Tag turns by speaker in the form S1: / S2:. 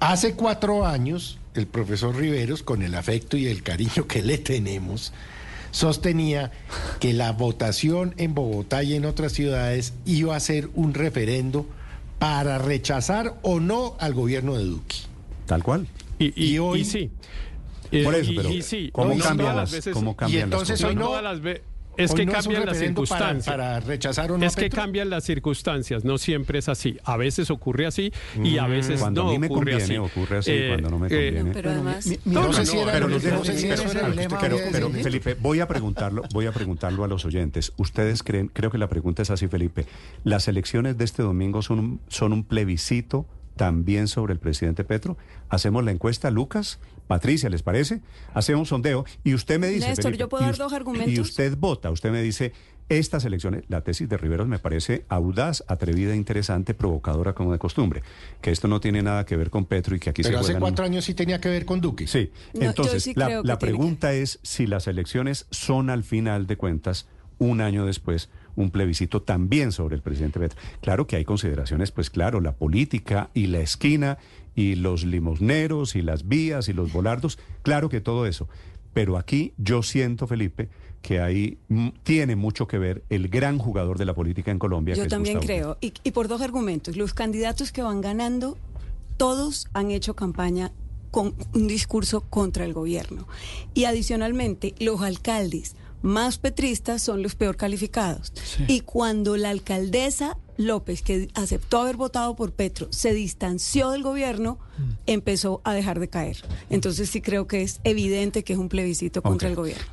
S1: Hace cuatro años, el profesor Riveros, con el afecto y el cariño que le tenemos, sostenía que la votación en Bogotá y en otras ciudades iba a ser un referendo para rechazar o no al gobierno de Duque.
S2: Tal cual.
S3: Y, y,
S1: Y hoy-
S3: y sí.
S2: Por
S3: Eh,
S2: eso,
S3: y-
S2: pero
S3: y sí,
S2: ¿cómo
S3: no
S2: cambian las,
S3: veces-
S2: cómo cambian
S1: entonces
S2: las
S1: hoy
S3: no
S2: cosas?
S1: no-
S3: todas las ve- es que
S1: no
S3: cambian las
S1: para,
S3: circunstancias.
S1: para rechazar o no.
S3: es que cambian las circunstancias, no siempre es así. A veces ocurre así y a veces
S2: Cuando
S3: no
S2: a mí me
S3: ocurre
S2: conviene,
S3: así.
S2: ocurre así,
S3: Eh,
S2: cuando no me
S3: eh,
S2: conviene.
S4: Pero además,
S1: No,
S3: No,
S1: sé
S3: no,
S1: si
S3: no,
S1: era-
S2: pero
S1: no sé si
S2: pero-
S1: era
S2: pero- pero-
S1: de-
S2: pero,
S1: de-
S2: Felipe, voy a preguntarlo, voy a preguntarlo a los oyentes. Ustedes creen, creo que la pregunta es así, Felipe. Las elecciones de este domingo son un, son un plebiscito también sobre el presidente Petro. Hacemos la encuesta, Lucas, Patricia, ¿les parece? Hacemos un sondeo y usted me dice.
S4: Néstor,
S2: Felipe,
S4: ¿yo puedo
S2: y
S4: dar dos argumentos?
S2: Y usted vota, usted me dice. Estas elecciones, la tesis de Riveros me parece audaz, atrevida, interesante, provocadora como de costumbre. Que esto no tiene nada que ver con Petro y que aquí
S1: Pero
S2: se
S1: hace
S2: un-
S1: cuatro años sí tenía que ver con Duque.
S2: Sí,
S4: No,
S2: entonces
S4: sí
S2: la, la
S4: que-
S2: pregunta es si las elecciones son al final de cuentas, un año después, un plebiscito también sobre el presidente Petro. Claro que hay consideraciones, pues claro, la política y la esquina y los limosneros y las vías y los volardos, claro que todo eso. Pero aquí yo siento, Felipe, que ahí tiene mucho que ver el gran jugador de la política en Colombia.
S4: yo también creo. Y, y por dos argumentos. Los candidatos que van ganando, todos han hecho campaña con un discurso contra el gobierno. Y adicionalmente, los alcaldes más petristas son los peor calificados. Y cuando la alcaldesa López, que aceptó haber votado por Petro, se distanció del gobierno, empezó a dejar de caer. Entonces sí creo que es evidente que es un plebiscito contra el gobierno.
S2: Ya